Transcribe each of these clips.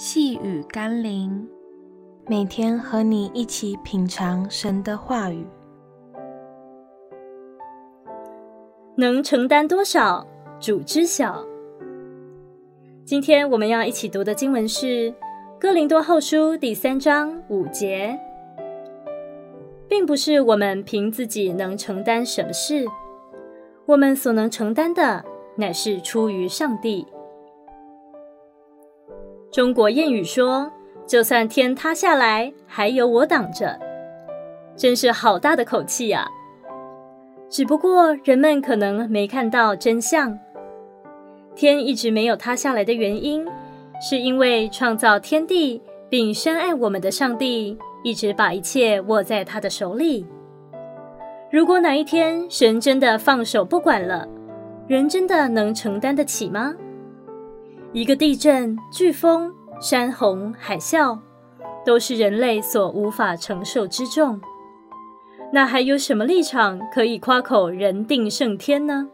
细雨甘霖，每天和你一起品尝神的话语。能承担多少，主知晓。今天我们要一起读的经文是《哥林多后书》第三章五节，并不是我们凭自己能承担什么事，我们所能承担的，乃是出于上帝。中国谚语说：“就算天塌下来，还有我挡着。”真是好大的口气呀！只不过人们可能没看到真相。天一直没有塌下来的原因，是因为创造天地并深爱我们的上帝，一直把一切握在他的手里。如果哪一天神真的放手不管了，人真的能承担得起吗？一个地震、飓风、山洪、海啸，都是人类所无法承受之重。那还有什么立场可以夸口人定胜天呢？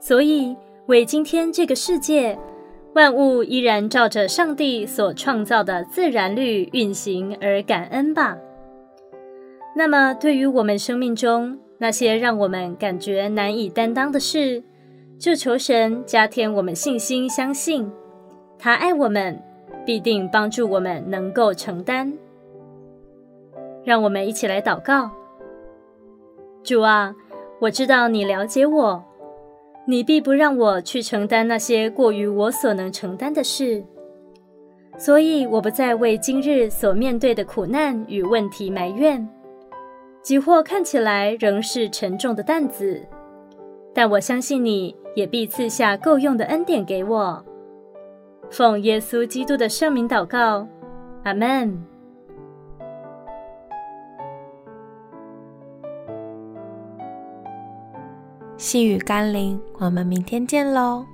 所以，为今天这个世界，万物依然照着上帝所创造的自然律运行而感恩吧。那么，对于我们生命中那些让我们感觉难以担当的事，就求神加添我们信心，相信他爱我们，必定帮助我们能够承担。让我们一起来祷告：主啊，我知道你了解我，你必不让我去承担那些过于我所能承担的事，所以我不再为今日所面对的苦难与问题埋怨，即或看起来仍是沉重的担子，但我相信你。也必赐下够用的恩典给我。奉耶稣基督的圣名祷告，阿门。细雨甘霖，我们明天见喽。